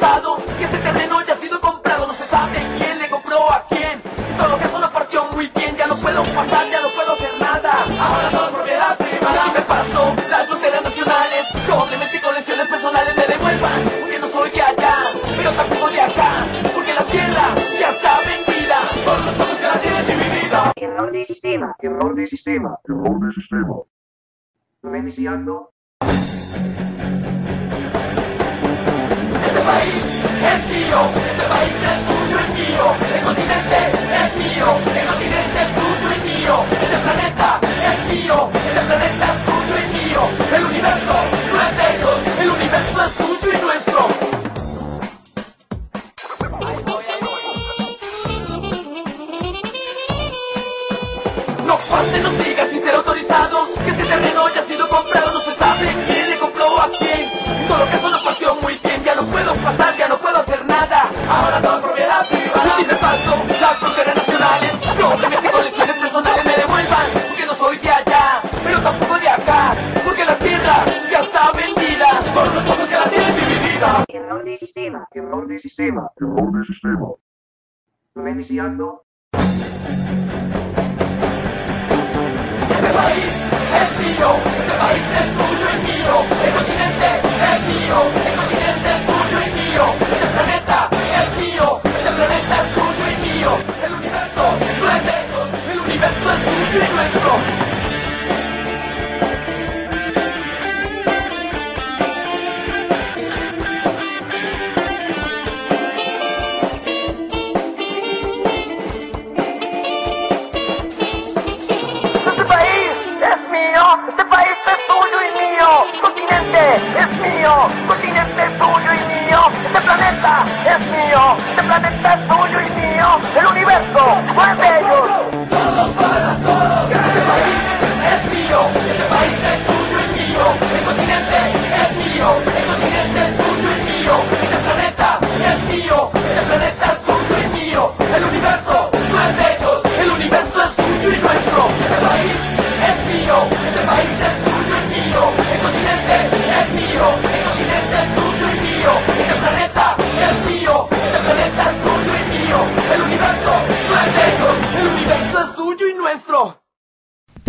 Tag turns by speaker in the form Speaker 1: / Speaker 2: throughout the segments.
Speaker 1: Autorizado. Que este terreno ya ha sido comprado. No se sabe quién le compró a quién. En todo caso nos partió muy bien. Ya no puedo pasar, ya no puedo hacer nada. Ahora todo es propiedad privada. Si me paso las fronteras nacionales. Probablemente con lesiones personales me devuelvan. Porque no soy de allá, pero tampoco de acá. Porque la tierra ya está vendida. Por los pocos que la tienen dividida.
Speaker 2: Error de sistema.
Speaker 3: Error de sistema.
Speaker 4: Error de sistema.
Speaker 3: Reiniciando.
Speaker 1: Este país es mío, este país pasar, ya no puedo hacer nada. Ahora todo es propiedad privada. Si me paso las fronteras nacionales, probablemente con lesiones personales me devuelvan, porque no soy de allá, pero tampoco de acá, porque la tierra ya está vendida por los pocos que la tienen dividida.
Speaker 2: Error de sistema.
Speaker 3: Error de sistema.
Speaker 4: Error de sistema.
Speaker 3: Reiniciando.
Speaker 1: Este país es mío, este país es tuyo y mío, el continente es mío,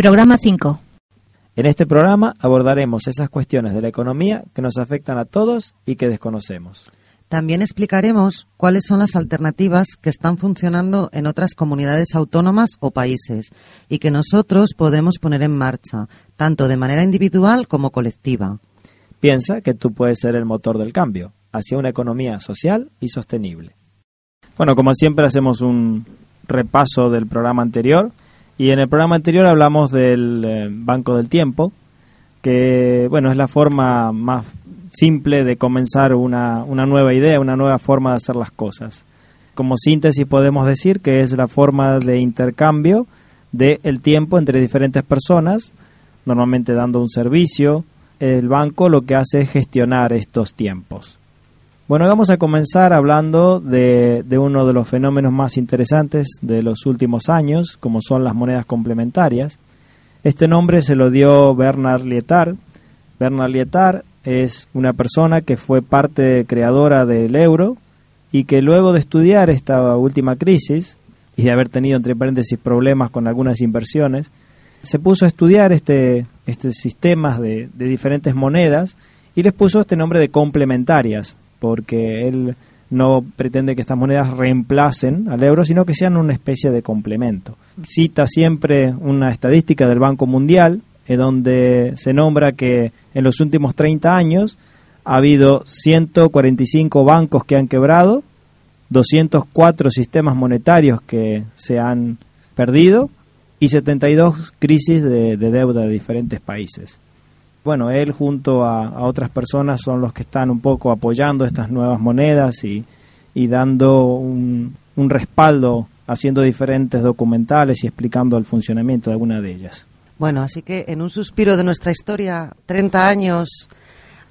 Speaker 5: Programa 5.
Speaker 6: En este programa abordaremos esas cuestiones de la economía que nos afectan a todos y que desconocemos.
Speaker 7: También explicaremos cuáles son las alternativas que están funcionando en otras comunidades autónomas o países y que nosotros podemos poner en marcha, tanto de manera individual como colectiva.
Speaker 6: Piensa que tú puedes ser el motor del cambio hacia una economía social y sostenible. Bueno, como siempre hacemos un repaso del programa anterior y en el programa anterior hablamos del eh, Banco del Tiempo, que bueno, es la forma más simple de comenzar una, una nueva idea, una nueva forma de hacer las cosas. Como síntesis podemos decir que es la forma de intercambio del tiempo entre diferentes personas, normalmente dando un servicio. El banco lo que hace es gestionar estos tiempos. Bueno, vamos a comenzar hablando de, uno de los fenómenos más interesantes de los últimos años, como son las monedas complementarias. Este nombre se lo dio Bernard Lietard. Bernard Lietard es una persona que fue parte creadora del euro y que luego de estudiar esta última crisis y de haber tenido entre paréntesis problemas con algunas inversiones, se puso a estudiar este, este sistemas de, de diferentes monedas y les puso este nombre de complementarias, porque él no pretende que estas monedas reemplacen al euro, sino que sean una especie de complemento. Cita siempre una estadística del Banco Mundial, en donde se nombra que en los últimos 30 años ha habido 145 bancos que han quebrado, 204 sistemas monetarios que se han perdido y 72 crisis de deuda de diferentes países. Bueno, él junto a, a otras personas son los que están un poco apoyando estas nuevas monedas y, y dando un, un respaldo, haciendo diferentes documentales y explicando el funcionamiento de alguna de ellas.
Speaker 7: Bueno, así que en un suspiro de nuestra historia, 30 años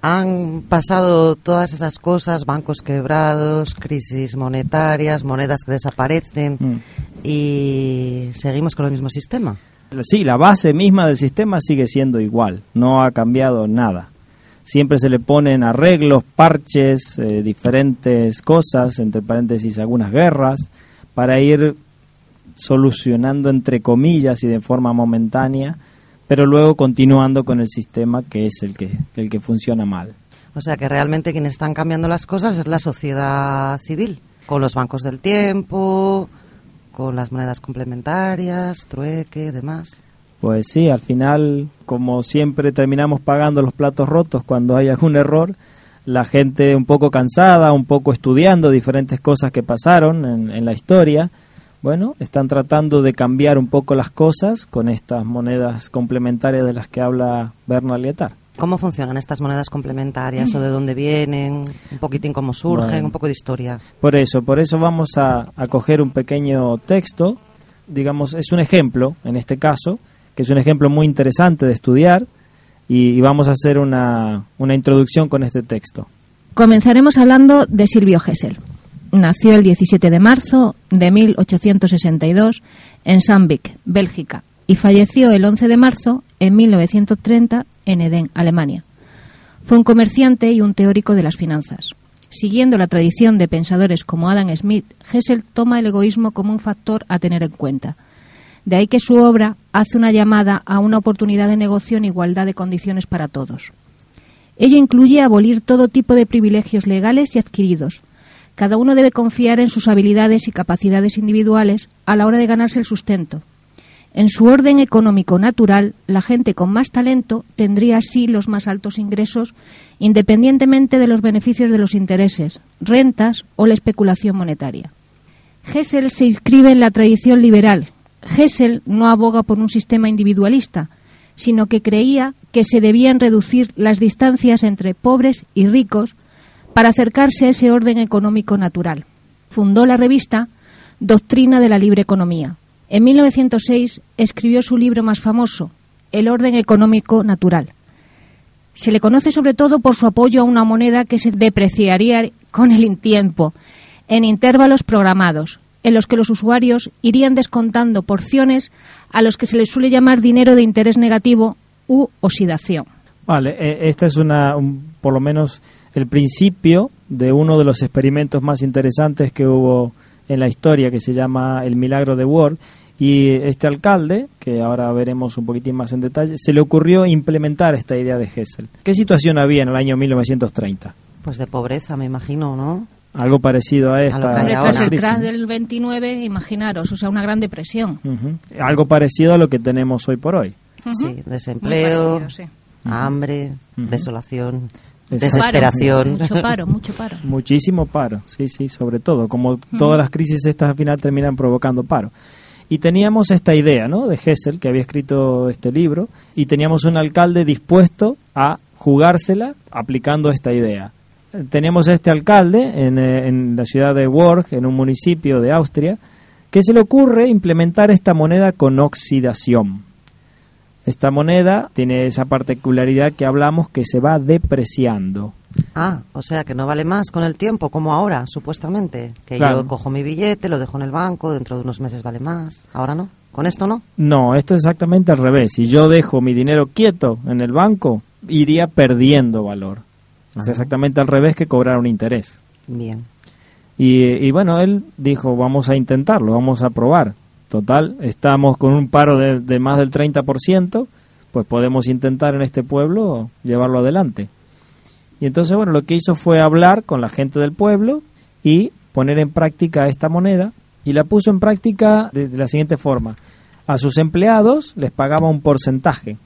Speaker 7: han pasado todas esas cosas, bancos quebrados, crisis monetarias, monedas que desaparecen
Speaker 6: Mm.
Speaker 7: y seguimos con el mismo sistema.
Speaker 6: Sí, la base misma del sistema sigue siendo igual, no ha cambiado nada. Siempre se le ponen arreglos, parches, eh, diferentes cosas, entre paréntesis algunas guerras, para ir solucionando entre comillas y de forma momentánea, pero luego continuando con el sistema que es el que, el que funciona mal.
Speaker 7: O sea que realmente quienes están cambiando las cosas es la sociedad civil, con los bancos del tiempo, con las monedas complementarias, trueque, demás.
Speaker 6: Pues sí, al final, como siempre, terminamos pagando los platos rotos cuando hay algún error. La gente un poco cansada, un poco estudiando diferentes cosas que pasaron en, en la historia. Bueno, están tratando de cambiar un poco las cosas con estas monedas complementarias de las que habla Bernal.
Speaker 7: ¿Cómo funcionan estas monedas complementarias o de dónde vienen? Un poquitín cómo surgen,
Speaker 6: Bueno.
Speaker 7: un poco de historia.
Speaker 6: Por eso, por eso vamos a, a coger un pequeño texto, digamos, es un ejemplo, en este caso, que es un ejemplo muy interesante de estudiar, y, y vamos a hacer una, una introducción con este texto.
Speaker 5: Comenzaremos hablando de Silvio Gesell. Nació el 17 de marzo de 1862 en Sandvik, Bélgica, y falleció el 11 de marzo en 1930 en Edén, Alemania. Fue un comerciante y un teórico de las finanzas. Siguiendo la tradición de pensadores como Adam Smith, Gesell toma el egoísmo como un factor a tener en cuenta. De ahí que su obra hace una llamada a una oportunidad de negocio en igualdad de condiciones para todos. Ello incluye abolir todo tipo de privilegios legales y adquiridos. Cada uno debe confiar en sus habilidades y capacidades individuales a la hora de ganarse el sustento. En su orden económico natural, la gente con más talento tendría así los más altos ingresos, independientemente de los beneficios de los intereses, rentas o la especulación monetaria. Hessel se inscribe en la tradición liberal. Hessel no aboga por un sistema individualista, sino que creía que se debían reducir las distancias entre pobres y ricos para acercarse a ese orden económico natural. Fundó la revista Doctrina de la Libre Economía. En 1906 escribió su libro más famoso, El orden económico natural. Se le conoce sobre todo por su apoyo a una moneda que se depreciaría con el tiempo, en intervalos programados, en los que los usuarios irían descontando porciones a los que se les suele llamar dinero de interés negativo u oxidación.
Speaker 6: Vale, esta es una, un- por lo menos el principio de uno de los experimentos más interesantes que hubo en la historia, que se llama el milagro de Ward. Y este alcalde, que ahora veremos un poquitín más en detalle, se le ocurrió implementar esta idea de Hessel. ¿Qué situación había en el año 1930?
Speaker 7: Pues de pobreza, me imagino, ¿no?
Speaker 6: Algo parecido a
Speaker 7: A
Speaker 6: esta,
Speaker 7: lo que hay
Speaker 5: Hombre,
Speaker 7: ahora.
Speaker 5: tras el del 29, imaginaros, o sea, una gran depresión.
Speaker 6: Algo parecido a lo que tenemos hoy por hoy.
Speaker 7: Sí, desempleo,
Speaker 5: parecido, sí.
Speaker 7: hambre,
Speaker 6: Ujú.
Speaker 7: desolación,
Speaker 6: Exacto.
Speaker 7: desesperación.
Speaker 5: Paro, mucho paro, mucho paro.
Speaker 6: Muchísimo paro, sí, sí, sobre todo. Como todas las crisis estas al final terminan provocando paro. Y teníamos esta idea, ¿no? De Hessel, que había escrito este libro, y teníamos un alcalde dispuesto a jugársela aplicando esta idea. Teníamos a este alcalde en, eh, en la ciudad de Worg, en un municipio de Austria, que se le ocurre implementar esta moneda con oxidación. Esta moneda tiene esa particularidad que hablamos que se va depreciando.
Speaker 7: Ah, o sea que no vale más con el tiempo, como ahora, supuestamente. Que
Speaker 6: Claro.
Speaker 7: yo cojo mi billete, lo dejo en el banco, dentro de unos meses vale más. Ahora no. ¿Con esto no?
Speaker 6: No, esto es exactamente al revés. Si yo dejo mi dinero quieto en el banco, iría perdiendo valor. Es
Speaker 7: Ajá.
Speaker 6: exactamente al revés que cobrar un interés.
Speaker 7: Bien.
Speaker 6: Y, y bueno, él dijo, vamos a intentarlo, vamos a probar. Total, estamos con un paro de, de más del 30%, pues podemos intentar en este pueblo llevarlo adelante. Y entonces, bueno, lo que hizo fue hablar con la gente del pueblo y poner en práctica esta moneda y la puso en práctica de, de la siguiente forma. A sus empleados les pagaba un porcentaje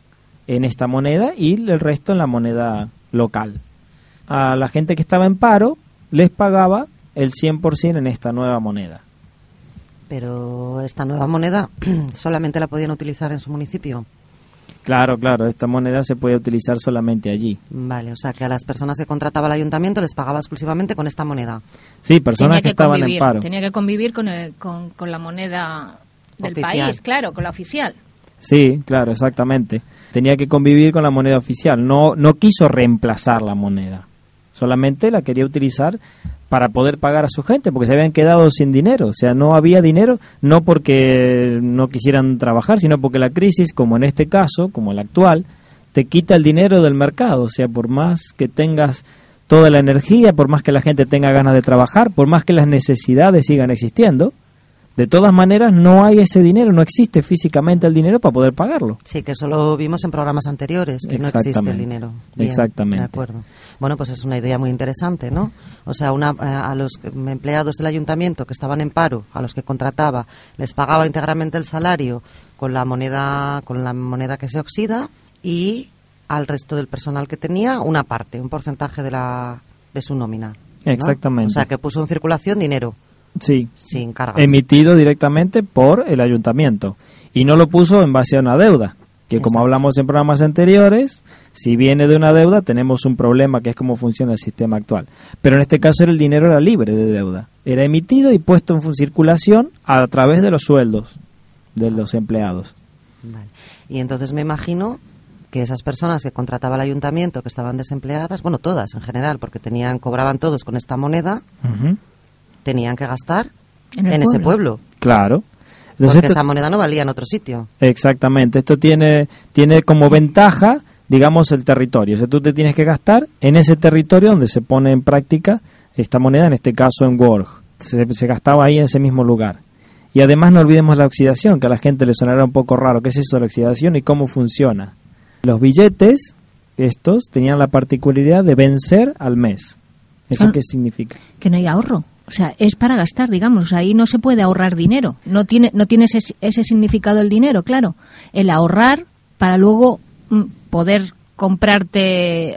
Speaker 6: en esta moneda y el resto en la moneda local. A la gente que estaba en paro les pagaba el 100% en esta nueva moneda.
Speaker 7: Pero esta nueva moneda solamente la podían utilizar en su municipio.
Speaker 6: Claro, claro, esta moneda se puede utilizar solamente allí.
Speaker 7: Vale, o sea que a las personas que contrataba el ayuntamiento les pagaba exclusivamente con esta moneda.
Speaker 6: Sí, personas
Speaker 5: tenía
Speaker 6: que, estaban
Speaker 5: convivir,
Speaker 6: en paro.
Speaker 5: Tenía que convivir con, el- con, con la moneda del
Speaker 7: Oficial.
Speaker 5: país, claro, con la oficial.
Speaker 6: Sí, claro, exactamente. Tenía que convivir con la moneda oficial. No, no quiso reemplazar la moneda. Solamente la quería utilizar para poder pagar a su gente, porque se habían quedado sin dinero. O sea, no había dinero, no porque no quisieran trabajar, sino porque la crisis, como en este caso, como la actual, te quita el dinero del mercado. O sea, por más que tengas toda la energía, por más que la gente tenga ganas de trabajar, por más que las necesidades sigan existiendo, de todas maneras no hay ese dinero, no existe físicamente el dinero para poder pagarlo.
Speaker 7: Sí, que eso lo vimos en programas anteriores, que no existe el dinero. Bien,
Speaker 6: Exactamente.
Speaker 7: De acuerdo. Bueno, pues es una idea muy interesante, ¿no? O sea, una, eh, a los empleados del ayuntamiento que estaban en paro, a los que contrataba, les pagaba íntegramente el salario con la moneda, con la moneda que se oxida y al resto del personal que tenía una parte, un porcentaje de la de su nómina. ¿no?
Speaker 6: Exactamente.
Speaker 7: O sea, que puso en circulación dinero
Speaker 6: Sí,
Speaker 7: sin cargas.
Speaker 6: emitido directamente por el ayuntamiento. Y no lo puso en base a una deuda, que como hablamos en programas anteriores, si viene de una deuda tenemos un problema que es cómo funciona el sistema actual. Pero en este caso era el dinero era libre de deuda. Era emitido y puesto en circulación a través de los sueldos de los empleados.
Speaker 7: Vale. Y entonces me imagino que esas personas que contrataba el ayuntamiento, que estaban desempleadas, bueno, todas en general, porque tenían, cobraban todos con esta moneda, tenían que gastar
Speaker 5: En
Speaker 7: ese
Speaker 5: pueblo.
Speaker 7: pueblo.
Speaker 6: Claro. Entonces
Speaker 7: Porque
Speaker 6: esto-
Speaker 7: esa moneda no valía en otro sitio.
Speaker 6: Exactamente, esto tiene, tiene como ventaja, digamos, el territorio. O sea, tú te tienes que gastar en ese territorio donde se pone en práctica esta moneda, en este caso en Worg. Se, se gastaba ahí en ese mismo lugar. Y además no olvidemos la oxidación, que a la gente le sonará un poco raro. ¿Qué es eso de la oxidación y cómo funciona? Los billetes, estos, tenían la particularidad de vencer al mes. ¿Eso
Speaker 5: Ah.
Speaker 6: qué significa?
Speaker 5: Que no hay ahorro. O sea, es para gastar, digamos. Ahí no se puede ahorrar dinero. No tiene, no tiene ese, ese significado el dinero, claro. El ahorrar para luego mm, poder comprarte,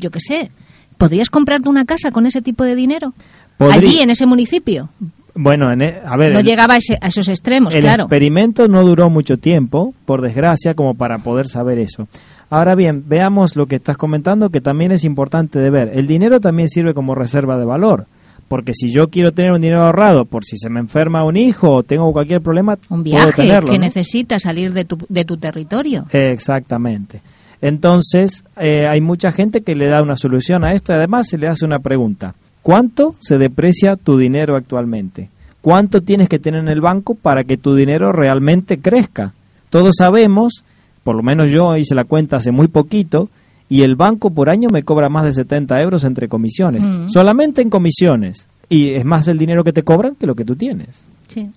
Speaker 5: yo qué sé, ¿podrías comprarte una casa con ese tipo de dinero? Allí, en ese municipio.
Speaker 6: Bueno, en e- a ver,
Speaker 5: No
Speaker 6: el-
Speaker 5: llegaba a, ese- a esos extremos,
Speaker 6: el
Speaker 5: claro.
Speaker 6: experimento no duró mucho tiempo, por desgracia, como para poder saber eso. Ahora bien, veamos lo que estás comentando, que también es importante de ver. El dinero también sirve como reserva de valor, porque si yo quiero tener un dinero ahorrado por si se me enferma un hijo o tengo cualquier problema,
Speaker 5: Un
Speaker 6: puedo
Speaker 5: viaje
Speaker 6: tenerlo.
Speaker 5: que
Speaker 6: ¿no?
Speaker 5: necesita salir de tu, de tu territorio.
Speaker 6: Exactamente. Entonces, eh, hay mucha gente que le da una solución a esto y además se le hace una pregunta. ¿Cuánto se deprecia tu dinero actualmente? ¿Cuánto tienes que tener en el banco para que tu dinero realmente crezca? Todos sabemos, por lo menos yo hice la cuenta hace muy poquito, y el banco por año me cobra más de 70 euros entre comisiones,
Speaker 5: Mm.
Speaker 6: solamente en comisiones. Y es más el dinero que te cobran que lo que tú tienes.
Speaker 5: Sí.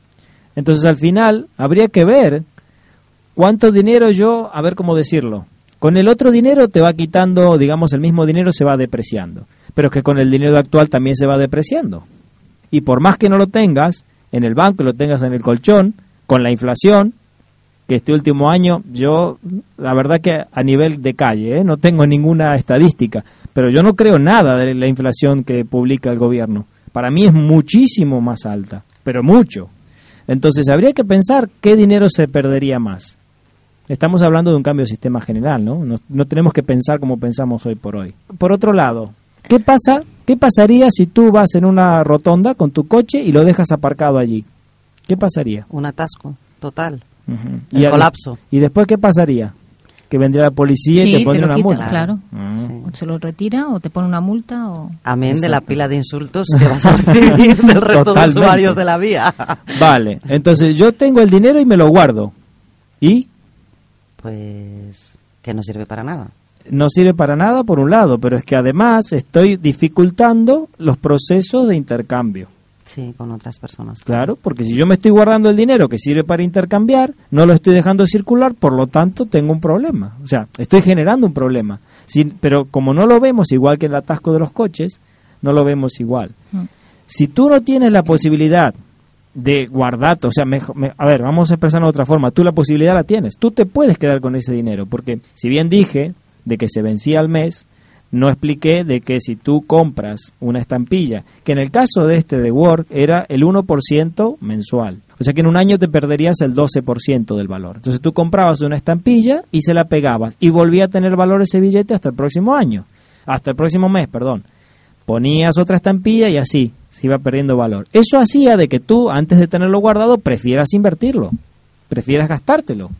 Speaker 6: Entonces al final habría que ver cuánto dinero yo, a ver cómo decirlo. Con el otro dinero te va quitando, digamos, el mismo dinero se va depreciando. Pero es que con el dinero actual también se va depreciando. Y por más que no lo tengas en el banco, lo tengas en el colchón, con la inflación, que este último año yo, la verdad que a nivel de calle, ¿eh? no tengo ninguna estadística, pero yo no creo nada de la inflación que publica el gobierno. Para mí es muchísimo más alta, pero mucho. Entonces habría que pensar qué dinero se perdería más. Estamos hablando de un cambio de sistema general, ¿no? No, no tenemos que pensar como pensamos hoy por hoy. Por otro lado, ¿qué pasa? ¿Qué pasaría si tú vas en una rotonda con tu coche y lo dejas aparcado allí? ¿Qué pasaría?
Speaker 7: Un atasco total. El
Speaker 6: a-
Speaker 7: colapso.
Speaker 6: ¿Y después qué pasaría? Que vendría la policía y
Speaker 5: Sí,
Speaker 6: te
Speaker 5: te
Speaker 6: pondría
Speaker 5: lo
Speaker 6: una
Speaker 5: quita,
Speaker 6: multa.
Speaker 5: claro.
Speaker 6: Ah.
Speaker 7: Sí.
Speaker 5: O se lo retira o te pone una multa o...
Speaker 7: Amén de la pila de insultos que vas a recibir del resto
Speaker 6: Totalmente.
Speaker 7: de usuarios de la vía.
Speaker 6: Vale, entonces yo tengo el dinero y me lo guardo. ¿Y?
Speaker 7: Pues que no sirve para nada.
Speaker 6: no sirve para nada por un lado, pero es que además estoy dificultando los procesos de intercambio.
Speaker 7: Sí, con otras personas.
Speaker 6: Claro, porque si yo me estoy guardando el dinero que sirve para intercambiar, no lo estoy dejando circular, por lo tanto tengo un problema. O sea, estoy generando un problema. Sin- pero como no lo vemos igual que el atasco de los coches, no lo vemos igual.
Speaker 5: Mm.
Speaker 6: Si tú no tienes la posibilidad de guardar, o sea, me- a ver, vamos a expresarlo de otra forma, tú la posibilidad la tienes, tú te puedes quedar con ese dinero, porque si bien dije de que se vencía al mes, no expliqué de que si tú compras una estampilla, que en el caso de este de Word era el 1% mensual. O sea que en un año te perderías el 12% del valor. Entonces tú comprabas una estampilla y se la pegabas y volvía a tener valor ese billete hasta el próximo año, hasta el próximo mes, perdón. Ponías otra estampilla y así se iba perdiendo valor. Eso hacía de que tú, antes de tenerlo guardado, prefieras invertirlo, prefieras gastártelo.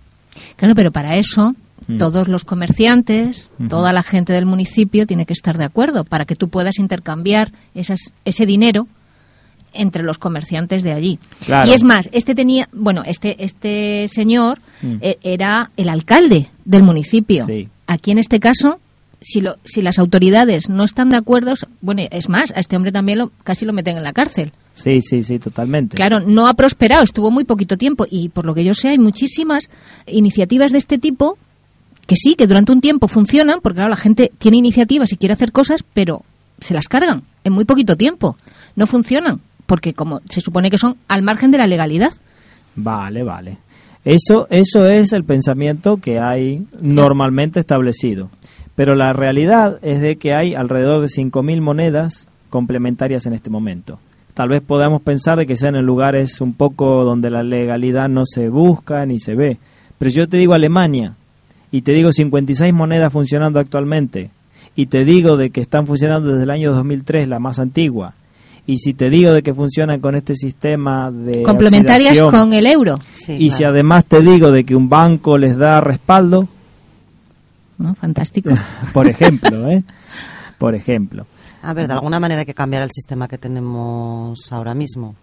Speaker 5: Claro, pero para eso
Speaker 6: Mm.
Speaker 5: todos los comerciantes, toda la gente del municipio tiene que estar de acuerdo para que tú puedas intercambiar esas, ese dinero entre los comerciantes de allí.
Speaker 6: Claro.
Speaker 5: Y es más, este tenía, bueno, este este señor
Speaker 6: Mm.
Speaker 5: eh, era el alcalde del municipio.
Speaker 6: Sí.
Speaker 5: Aquí en este caso, si lo, si las autoridades no están de acuerdo, bueno, es más, a este hombre también lo, casi lo meten en la cárcel.
Speaker 6: Sí, sí, sí, totalmente.
Speaker 5: Claro, no ha prosperado, estuvo muy poquito tiempo y por lo que yo sé hay muchísimas iniciativas de este tipo que sí, que durante un tiempo funcionan, porque claro, la gente tiene iniciativas y quiere hacer cosas, pero se las cargan en muy poquito tiempo. No funcionan, porque como se supone que son al margen de la legalidad.
Speaker 6: Vale, vale. Eso, eso es el pensamiento que hay normalmente establecido. Pero la realidad es de que hay alrededor de 5.000 monedas complementarias en este momento. Tal vez podamos pensar de que sean en lugares un poco donde la legalidad no se busca ni se ve. Pero si yo te digo Alemania y te digo 56 monedas funcionando actualmente y te digo de que están funcionando desde el año 2003, la más antigua, y si te digo de que funcionan con este sistema de
Speaker 5: complementarias con el euro.
Speaker 7: Sí,
Speaker 6: y si además te digo de que un banco les da respaldo,
Speaker 5: ¿no? Fantástico.
Speaker 6: por ejemplo, ¿eh? Por ejemplo.
Speaker 7: A ver, de alguna manera hay que cambiar el sistema que tenemos ahora mismo.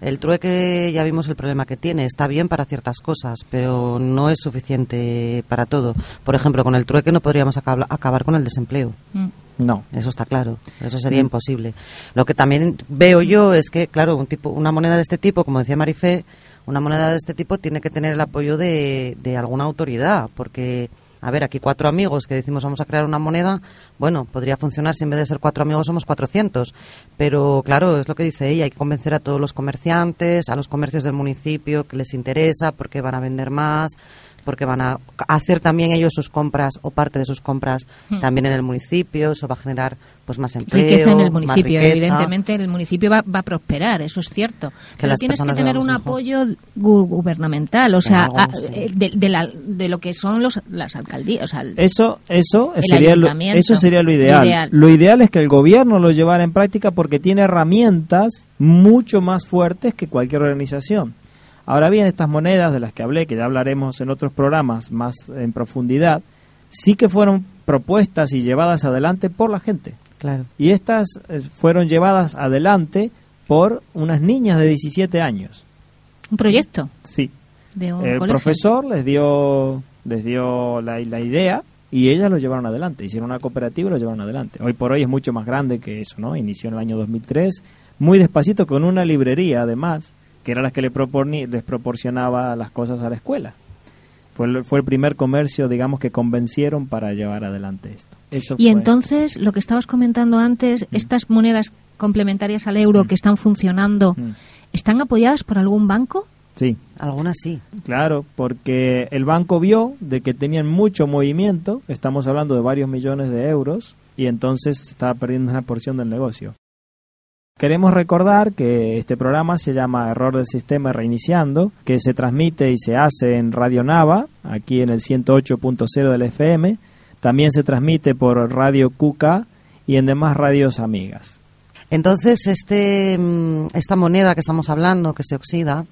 Speaker 7: El trueque ya vimos el problema que tiene. Está bien para ciertas cosas, pero no es suficiente para todo. Por ejemplo, con el trueque no podríamos acab- acabar con el desempleo.
Speaker 5: Mm.
Speaker 6: No.
Speaker 7: Eso está claro. Eso sería imposible. Lo que también veo yo es que, claro, un tipo, una moneda de este tipo, como decía Marifé, una moneda de este tipo tiene que tener el apoyo de, de alguna autoridad, porque a ver, aquí cuatro amigos que decimos vamos a crear una moneda, bueno, podría funcionar si en vez de ser cuatro amigos somos 400. Pero claro, es lo que dice ella, hay que convencer a todos los comerciantes, a los comercios del municipio que les interesa porque van a vender más, porque van a hacer también ellos sus compras o parte de sus compras
Speaker 5: Hmm.
Speaker 7: también en el municipio, eso va a generar pues más empleo,
Speaker 5: riqueza en el municipio. Evidentemente, el municipio va, va a prosperar, eso es cierto. Pero tienes que tener un
Speaker 7: mejor.
Speaker 5: apoyo gu- gubernamental, o sea,
Speaker 7: algo,
Speaker 5: a-
Speaker 7: sí.
Speaker 5: eh, de, de la- de lo que son los, las alcaldías. O sea, el-
Speaker 6: Eso, eso
Speaker 5: El
Speaker 6: sería lo, eso sería lo ideal.
Speaker 5: Lo ideal.
Speaker 6: Lo ideal es que el gobierno lo llevara en práctica porque tiene herramientas mucho más fuertes que cualquier organización. Ahora bien, estas monedas de las que hablé, que ya hablaremos en otros programas más en profundidad, sí que fueron propuestas y llevadas adelante por la gente.
Speaker 7: Claro.
Speaker 6: Y estas eh, fueron llevadas adelante por unas niñas de 17 años.
Speaker 5: un proyecto
Speaker 6: Sí.
Speaker 5: de un
Speaker 6: El
Speaker 5: colegio.
Speaker 6: profesor les dio, les dio la, la idea y ellas lo llevaron adelante. Hicieron una cooperativa y lo llevaron adelante. Hoy por hoy es mucho más grande que eso, ¿no? Inició en el año 2003, muy despacito, con una librería además, que era la que le les proporcionaba las cosas a la escuela. Fue el, fue el primer comercio, digamos, que convencieron para llevar adelante esto. Eso
Speaker 5: Y
Speaker 6: fue-
Speaker 5: entonces, lo que estabas comentando antes, estas monedas complementarias al euro que están funcionando,
Speaker 6: Mm.
Speaker 5: ¿están apoyadas por algún banco?
Speaker 6: Sí,
Speaker 7: Algunas sí.
Speaker 6: Claro, porque el banco vio de que tenían mucho movimiento, estamos hablando de varios millones de euros, y entonces estaba perdiendo una porción del negocio. Queremos recordar que este programa se llama Error del Sistema Reiniciando, que se transmite y se hace en Radio Nava, aquí en el 108.0 del FM, también se transmite por Radio QK y en demás radios amigas.
Speaker 7: Entonces, este, mm, esta moneda que estamos hablando, que se oxida,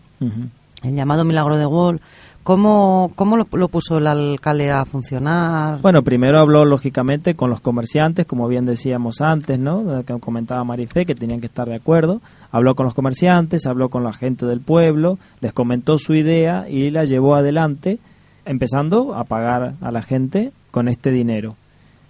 Speaker 7: el llamado milagro de Wall, ¿cómo, cómo lo, lo puso el alcalde a funcionar?
Speaker 6: Bueno, primero habló lógicamente con los comerciantes, como bien decíamos antes, ¿no? Que comentaba Marifé, que tenían que estar de acuerdo. Habló con los comerciantes, habló con la gente del pueblo, les comentó su idea y la llevó adelante, empezando a pagar a la gente con este dinero.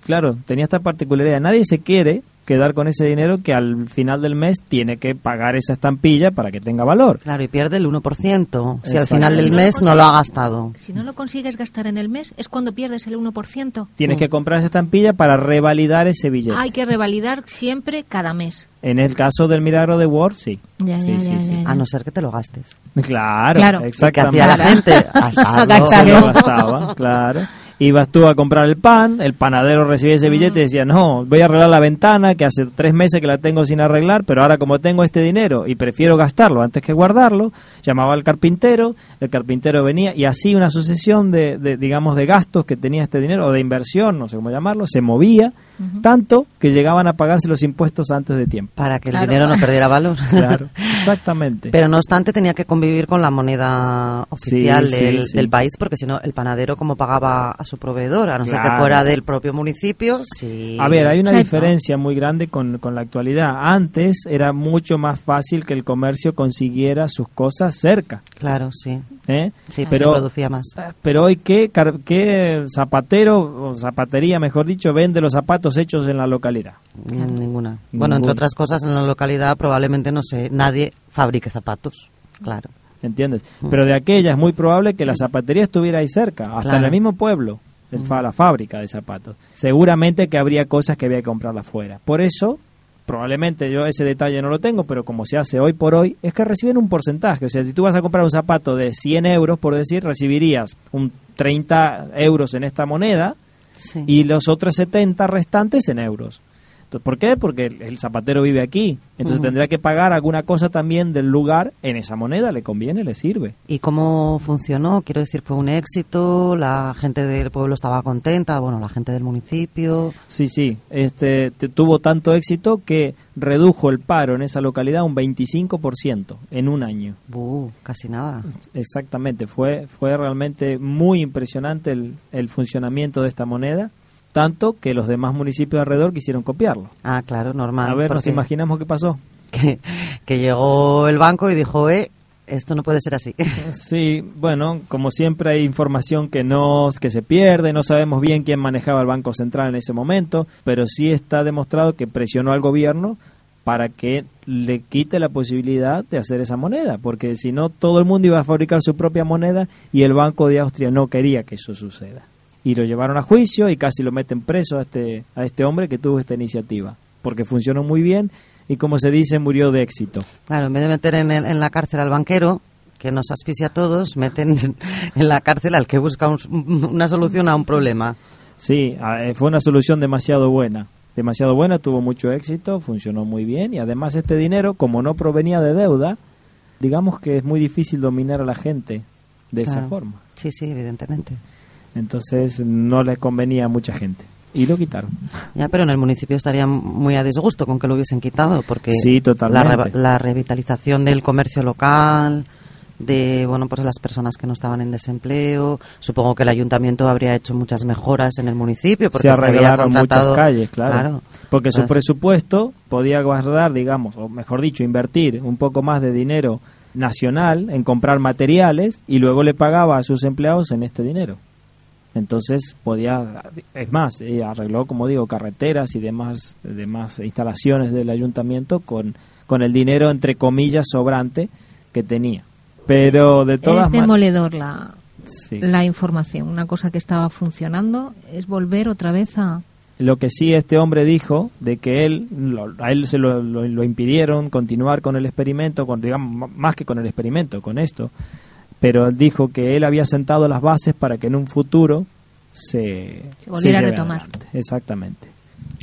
Speaker 6: Claro, tenía esta particularidad. Nadie se quiere quedar con ese dinero que al final del mes tiene que pagar esa estampilla para que tenga valor.
Speaker 7: Claro, y pierde el 1%, si al final del mes no lo ha gastado.
Speaker 5: Si no lo consigues gastar en el mes, es cuando pierdes el 1%.
Speaker 6: Tienes que comprar esa estampilla para revalidar ese billete.
Speaker 5: Hay que revalidar siempre cada mes.
Speaker 6: En el caso del milagro de Word, sí.
Speaker 5: Ya,
Speaker 6: sí,
Speaker 5: ya,
Speaker 6: sí,
Speaker 5: ya,
Speaker 6: sí.
Speaker 5: ya, ya.
Speaker 7: A no ser que te lo gastes.
Speaker 6: Claro,
Speaker 5: Claro.
Speaker 7: ¿Qué
Speaker 6: exactamente.
Speaker 7: hacía la gente? Gastarlo.
Speaker 6: Se lo gastaba, claro. Ibas tú a comprar el pan, el panadero recibía ese billete y decía, no, voy a arreglar la ventana, que hace tres meses que la tengo sin arreglar, pero ahora como tengo este dinero y prefiero gastarlo antes que guardarlo, llamaba al carpintero, el carpintero venía y así una sucesión de, de, digamos, de gastos que tenía este dinero, o de inversión, no sé cómo llamarlo, se movía tanto que llegaban a pagarse los impuestos antes de tiempo.
Speaker 7: Para que el
Speaker 5: Claro.
Speaker 7: dinero no perdiera valor.
Speaker 6: Claro, exactamente.
Speaker 7: Pero no obstante tenía que convivir con la moneda oficial
Speaker 6: Sí,
Speaker 7: del,
Speaker 6: sí.
Speaker 7: del país, porque si no, el panadero como pagaba a su proveedor, a no ser que
Speaker 6: Claro.
Speaker 7: fuera del propio municipio, sí.
Speaker 6: A ver, hay una diferencia muy grande con, con la actualidad. Antes era mucho más fácil que el comercio consiguiera sus cosas cerca.
Speaker 7: Claro, sí.
Speaker 6: ¿eh?
Speaker 7: Sí,
Speaker 6: pero,
Speaker 7: se producía más.
Speaker 6: pero hoy, ¿qué, qué zapatero, o zapatería, mejor dicho, vende los zapatos hechos en la localidad?
Speaker 7: Mm, Ninguna. Bueno, entre otras cosas, en la localidad probablemente, no sé, nadie fabrique zapatos. Claro.
Speaker 6: ¿Entiendes? Pero de aquella es muy probable que la zapatería estuviera ahí cerca, hasta
Speaker 7: Claro.
Speaker 6: en el mismo pueblo, fa- la fábrica de zapatos. Seguramente que habría cosas que había que comprarlas fuera. Por eso, probablemente yo ese detalle no lo tengo, pero como se hace hoy por hoy, es que reciben un porcentaje. O sea, si tú vas a comprar un zapato de 100 euros, por decir, recibirías un 30 euros en esta moneda
Speaker 7: Sí.
Speaker 6: y los otros 70 restantes en euros. ¿Por qué? Porque el, el zapatero vive aquí. Entonces
Speaker 7: Ujú.
Speaker 6: tendrá que pagar alguna cosa también del lugar en esa moneda. Le conviene, le sirve.
Speaker 7: ¿Y cómo funcionó? Quiero decir, ¿fue un éxito? ¿La gente del pueblo estaba contenta? Bueno, la gente del municipio.
Speaker 6: Sí, sí. Este, te- tuvo tanto éxito que redujo el paro en esa localidad un 25% en un año.
Speaker 7: Buh, casi nada.
Speaker 6: Exactamente. Fue, fue realmente muy impresionante el, el funcionamiento de esta moneda. Tanto que los demás municipios alrededor quisieron copiarlo.
Speaker 7: Ah, claro, normal.
Speaker 6: A ver, nos imaginamos qué pasó.
Speaker 7: Que, que llegó el banco y dijo, eh, esto no puede ser así.
Speaker 6: Sí, bueno, como siempre hay información que no que se pierde, no sabemos bien quién manejaba el Banco Central en ese momento, pero sí está demostrado que presionó al gobierno para que le quite la posibilidad de hacer esa moneda, porque si no todo el mundo iba a fabricar su propia moneda y el Banco de Austria no quería que eso suceda. Y lo llevaron a juicio y casi lo meten preso a este a este hombre que tuvo esta iniciativa, porque funcionó muy bien y como se dice murió de éxito.
Speaker 7: Claro, en vez de meter en, el- en la cárcel al banquero, que nos asfixia a todos, meten en la cárcel al que busca un- una solución a un problema.
Speaker 6: Sí, eh, fue una solución demasiado buena. Demasiado buena, tuvo mucho éxito, funcionó muy bien y además este dinero, como no provenía de deuda, digamos que es muy difícil dominar a la gente de esa forma.
Speaker 7: Sí, sí, evidentemente.
Speaker 6: Entonces no le convenía a mucha gente y lo quitaron.
Speaker 7: Ya, pero en el municipio estarían muy a disgusto con que lo hubiesen quitado, porque
Speaker 6: Sí, totalmente.
Speaker 7: La, re- la revitalización del comercio local, de bueno, pues las personas que no estaban en desempleo, supongo que el ayuntamiento habría hecho muchas mejoras en el municipio, porque
Speaker 6: se arreglaron muchas calles, claro. Porque su presupuesto podía guardar, digamos, o mejor dicho, invertir un poco más de dinero nacional en comprar materiales y luego le pagaba a sus empleados en este dinero. Entonces podía, es más, eh, arregló, como digo, carreteras y demás, demás instalaciones del ayuntamiento con, con el dinero, entre comillas, sobrante que tenía. Pero de todas
Speaker 5: es
Speaker 6: maneras...
Speaker 5: demoledor la,
Speaker 6: Sí.
Speaker 5: la información. Una cosa que estaba funcionando es volver otra vez a...
Speaker 6: Lo que sí este hombre dijo de que él lo- a él se lo, lo- lo impidieron continuar con el experimento, con digamos más que con el experimento, con esto, pero él dijo que él había sentado las bases para que en un futuro se,
Speaker 5: Se volviera a retomar.
Speaker 6: adelante. Exactamente.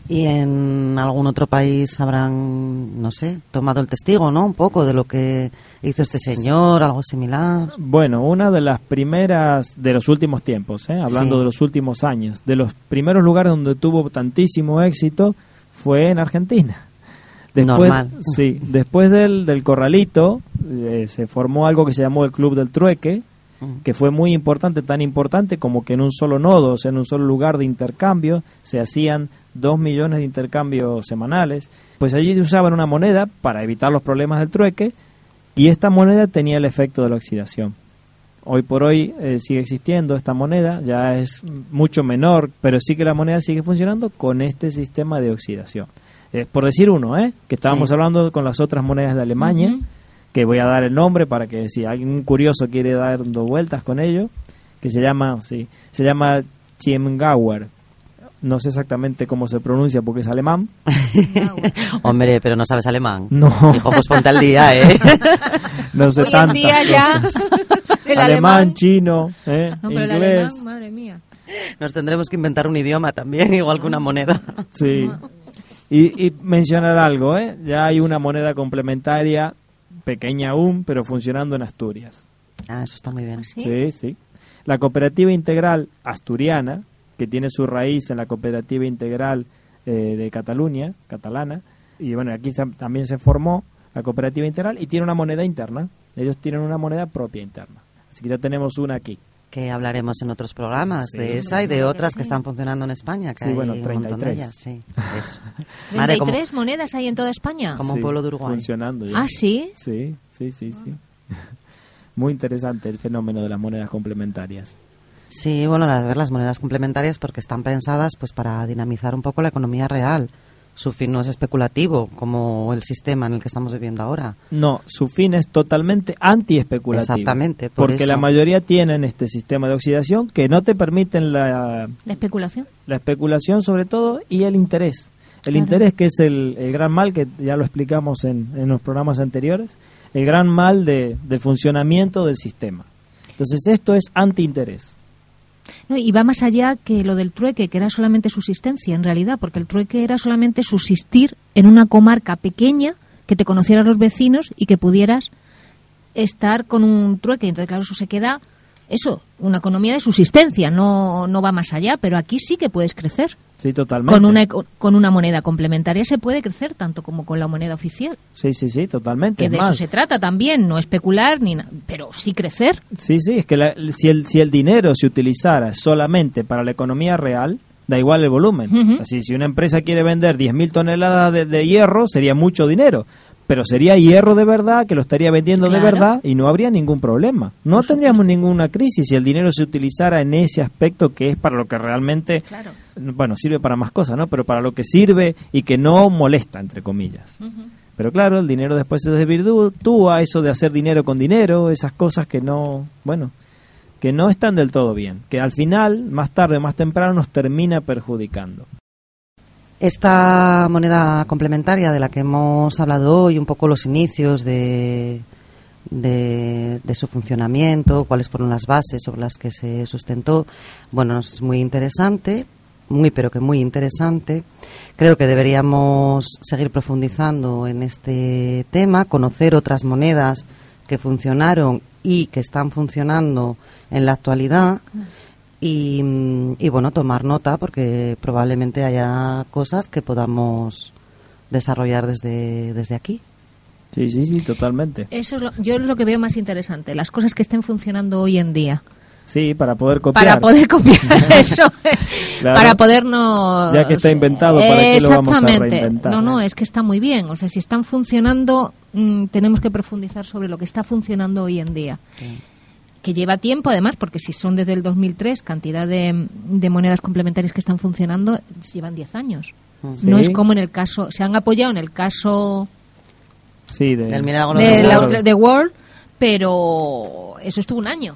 Speaker 7: Y en algún otro país habrán, no sé, tomado el testigo, ¿no? Un poco de lo que hizo este señor, algo similar.
Speaker 6: Bueno, una de las primeras de los últimos tiempos, ¿eh? hablando
Speaker 7: Sí.
Speaker 6: de los últimos años, de los primeros lugares donde tuvo tantísimo éxito fue en Argentina.
Speaker 7: Normal.
Speaker 6: Sí, después del, del corralito eh, se formó algo que se llamó el Club del Trueque, que fue muy importante, tan importante como que en un solo nodo, o sea, en un solo lugar de intercambio, se hacían dos millones de intercambios semanales. Pues allí usaban una moneda para evitar los problemas del trueque y esta moneda tenía el efecto de la oxidación. Hoy por hoy eh, sigue existiendo esta moneda, ya es mucho menor, pero sí que la moneda sigue funcionando con este sistema de oxidación. Eh, por decir uno, ¿eh? que estábamos
Speaker 7: Sí.
Speaker 6: hablando con las otras monedas de Alemania, que voy a dar el nombre para que si alguien curioso quiere dar dos vueltas con ello, que se llama, sí, se llama Chiemgauer. No sé exactamente cómo se pronuncia porque es alemán.
Speaker 7: Hombre, pero no sabes alemán.
Speaker 6: No.
Speaker 7: Hijo, pues ponte al día, ¿eh?
Speaker 6: No sé
Speaker 5: Hoy en
Speaker 6: tantas
Speaker 5: día ya
Speaker 6: cosas.
Speaker 5: el
Speaker 6: alemán,
Speaker 5: alemán...
Speaker 6: chino, ¿eh?
Speaker 5: No, pero el
Speaker 6: inglés.
Speaker 5: alemán, madre mía.
Speaker 7: Nos tendremos que inventar un idioma también, igual que una moneda.
Speaker 6: Sí. Y, y mencionar algo, ¿eh? Ya hay una moneda complementaria, pequeña aún, pero funcionando en Asturias.
Speaker 7: Ah, eso está muy bien.
Speaker 5: ¿Sí?
Speaker 6: Sí, sí. La cooperativa integral asturiana, que tiene su raíz en la cooperativa integral eh, de Cataluña, catalana, y bueno, aquí tam- también se formó la cooperativa integral y tiene una moneda interna. Ellos tienen una moneda propia interna. Así que ya tenemos una aquí.
Speaker 7: Que hablaremos en otros programas
Speaker 6: Sí.
Speaker 7: de esa y de otras que están funcionando en España. Que
Speaker 6: Sí,
Speaker 7: hay
Speaker 6: bueno,
Speaker 7: un montón de
Speaker 6: 33.
Speaker 7: ellas, sí. Eso. Madre, como-
Speaker 5: 33 monedas hay en toda España.
Speaker 7: Como un pueblo de Uruguay.
Speaker 6: Funcionando ya.
Speaker 5: Ah, sí.
Speaker 6: Sí, sí, sí, sí. Muy interesante el fenómeno de las monedas complementarias.
Speaker 7: Sí, bueno, las, ver las monedas complementarias porque están pensadas pues para dinamizar un poco la economía real. Su fin no es especulativo como el sistema en el que estamos viviendo ahora.
Speaker 6: No, su fin es totalmente anti-especulativo.
Speaker 7: Exactamente, por
Speaker 6: porque
Speaker 7: eso.
Speaker 6: la mayoría tienen este sistema de oxidación que no te permiten la,
Speaker 5: La especulación.
Speaker 6: la especulación sobre todo y el interés. El
Speaker 5: Claro.
Speaker 6: interés que es el, el gran mal, que ya lo explicamos en, en los programas anteriores, el gran mal de, del funcionamiento del sistema. Entonces esto es anti-interés.
Speaker 5: No, y va más allá que lo del trueque, que era solamente subsistencia en realidad, porque el trueque era solamente subsistir en una comarca pequeña, que te conocieran los vecinos y que pudieras estar con un trueque. Entonces, claro, eso se queda, eso, una economía de subsistencia, no, no va más allá, pero aquí sí que puedes crecer.
Speaker 6: Sí, totalmente.
Speaker 5: Con una, con una moneda complementaria se puede crecer tanto como con la moneda oficial.
Speaker 6: Sí, sí, sí, totalmente.
Speaker 5: Que de eso se trata también, no especular, ni pero sí crecer.
Speaker 6: Sí, sí, es que la- si, el, si el dinero se utilizara solamente para la economía real, da igual el volumen. Así, si una empresa quiere vender 10.000 toneladas de, de hierro, sería mucho dinero. Pero sería hierro de verdad, que lo estaría vendiendo de verdad y no habría ningún problema. No tendríamos ninguna crisis si el dinero se utilizara en ese aspecto que es para lo que realmente,
Speaker 5: Claro.
Speaker 6: Bueno, sirve para más cosas, ¿no? Pero para lo que sirve y que no molesta, entre comillas. Pero claro, el dinero después se desvirtúa, eso de hacer dinero con dinero, esas cosas que no, bueno, que no están del todo bien, que al final, más tarde o más temprano, nos termina perjudicando.
Speaker 7: Esta moneda complementaria de la que hemos hablado hoy, un poco los inicios de, de, de su funcionamiento, cuáles fueron las bases sobre las que se sustentó, bueno, es muy interesante, muy pero que muy interesante. Creo que deberíamos seguir profundizando en este tema, conocer otras monedas que funcionaron y que están funcionando en la actualidad y, y, bueno, tomar nota porque probablemente haya cosas que podamos desarrollar desde, desde aquí.
Speaker 6: Sí, sí, sí, totalmente.
Speaker 5: Eso es lo, yo es lo que veo más interesante, las cosas que estén funcionando hoy en día.
Speaker 6: Sí, para poder copiar.
Speaker 5: Para poder copiar eso.
Speaker 6: Claro.
Speaker 5: Para podernos.
Speaker 6: Ya que está inventado, ¿para qué lo vamos a
Speaker 5: Exactamente.
Speaker 6: reinventar?
Speaker 5: No, no, es que está muy bien. O sea, si están funcionando, mm, tenemos que profundizar sobre lo que está funcionando hoy en día. Que lleva tiempo, además, porque si son desde el 2003, cantidad de, de monedas complementarias que están funcionando, llevan 10 años.
Speaker 6: Sí.
Speaker 5: No es como en el caso. Se han apoyado en el caso
Speaker 6: Sí, de,
Speaker 7: Del milagro
Speaker 5: de,
Speaker 7: de
Speaker 5: la de World, pero eso estuvo un año.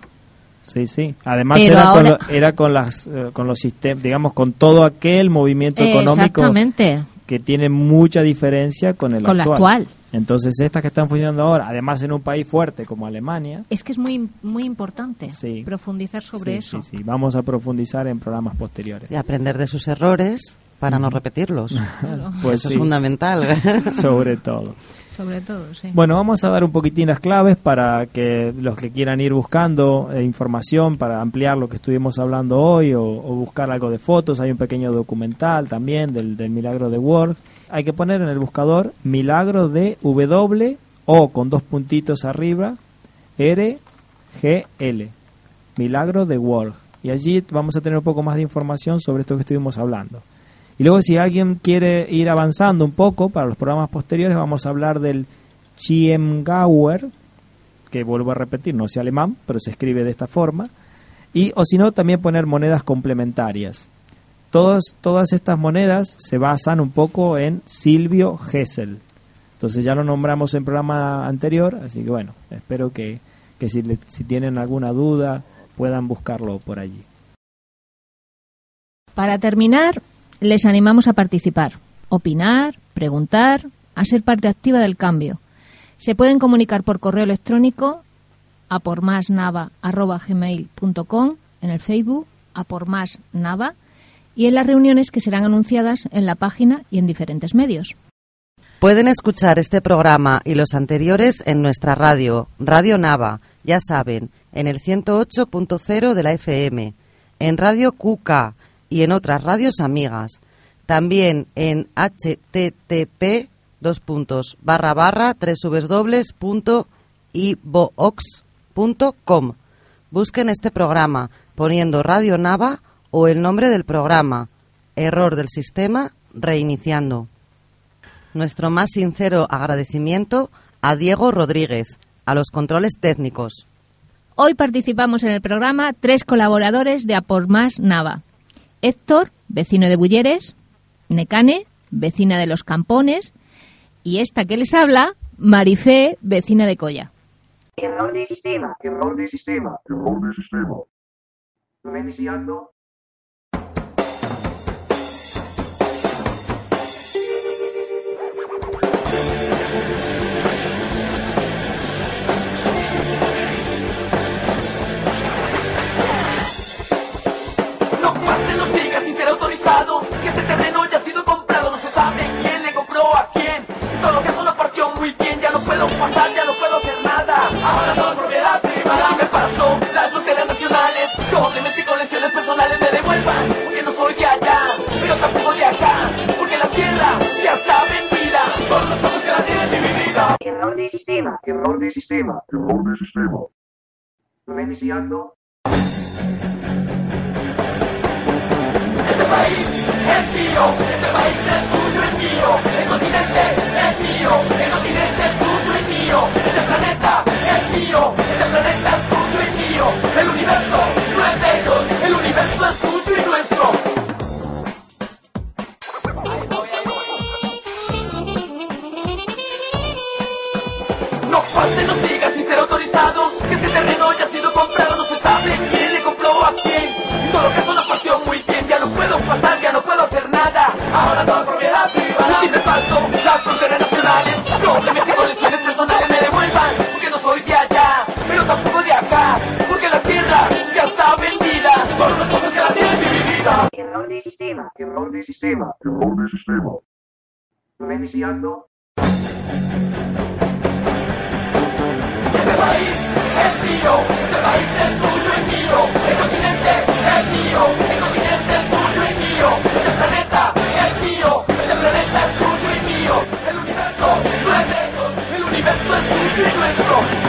Speaker 6: Sí, sí. Además era, con
Speaker 5: ahora-
Speaker 6: lo- era con las eh, con los sistemas, digamos, con todo aquel movimiento económico
Speaker 5: Exactamente.
Speaker 6: que tiene mucha diferencia con el
Speaker 5: Con la actual.
Speaker 6: Entonces, estas que están funcionando ahora, además en un país fuerte como Alemania,
Speaker 5: Es que es muy muy importante
Speaker 6: Sí.
Speaker 5: profundizar sobre
Speaker 6: sí,
Speaker 5: eso.
Speaker 6: sí, sí, vamos a profundizar en programas posteriores.
Speaker 7: Y aprender de sus errores para no repetirlos.
Speaker 6: Pues
Speaker 7: Eso
Speaker 6: sí,
Speaker 7: es fundamental.
Speaker 6: sobre todo.
Speaker 5: Sobre todo, sí.
Speaker 6: Bueno, vamos a dar un poquitín las claves para que los que quieran ir buscando eh, información para ampliar lo que estuvimos hablando hoy o, buscar algo de fotos. Hay un pequeño documental también del, del milagro de Word. Hay que poner en el buscador milagro de W o con dos puntitos arriba R G L. Milagro de Word. Y allí vamos a tener un poco más de información sobre esto que estuvimos hablando. Y luego si alguien quiere ir avanzando un poco para los programas posteriores, vamos a hablar del Chiemgauer, que vuelvo a repetir, no sé alemán, pero se escribe de esta forma. Y o si no, también poner monedas complementarias. Todas estas monedas se basan un poco en Silvio Gesell. Entonces ya lo nombramos en programa anterior, así que bueno, espero que, que si, si tienen alguna duda puedan buscarlo por allí.
Speaker 5: Para terminar, les animamos a participar, opinar, preguntar, a ser parte activa del cambio. Se pueden comunicar por correo electrónico a por gmail.com en el Facebook a por más Nava y en las reuniones que serán anunciadas en la página y en diferentes medios.
Speaker 7: Pueden escuchar este programa y los anteriores en nuestra radio, Radio Nava, ya saben, en el 108.0 de la FM, en Radio QK y en otras radios amigas. También en http dos puntos, barra barra www.ibox.com. Busquen este programa poniendo Radio Nava o el nombre del programa. Error del sistema, reiniciando. Nuestro más sincero agradecimiento a Diego Rodríguez, a los controles técnicos.
Speaker 5: Hoy participamos en el programa tres colaboradores de A por Más Nava. Héctor, vecino de Bulleres, Necane, vecina de Los Campones, y esta que les habla, Marifé, vecina de Colla.
Speaker 2: Sistema.
Speaker 3: Sistema.
Speaker 4: Sistema.
Speaker 1: Que este terreno ya ha sido comprado. No se sabe quién le compró a quién. En todo caso lo partió muy bien. Ya no puedo pasar, ya no puedo hacer nada. Ahora todo es propiedad privada. Me paso las fronteras nacionales. Probablemente con lesiones personales me devuelvan. Porque no soy de allá, pero tampoco de acá. Porque la tierra ya está vendida. Por los pocos que la tienen dividida.
Speaker 2: Error de sistema.
Speaker 3: Error de sistema.
Speaker 4: Error de sistema.
Speaker 3: Reiniciando.
Speaker 1: Este país es mío, este Thank you.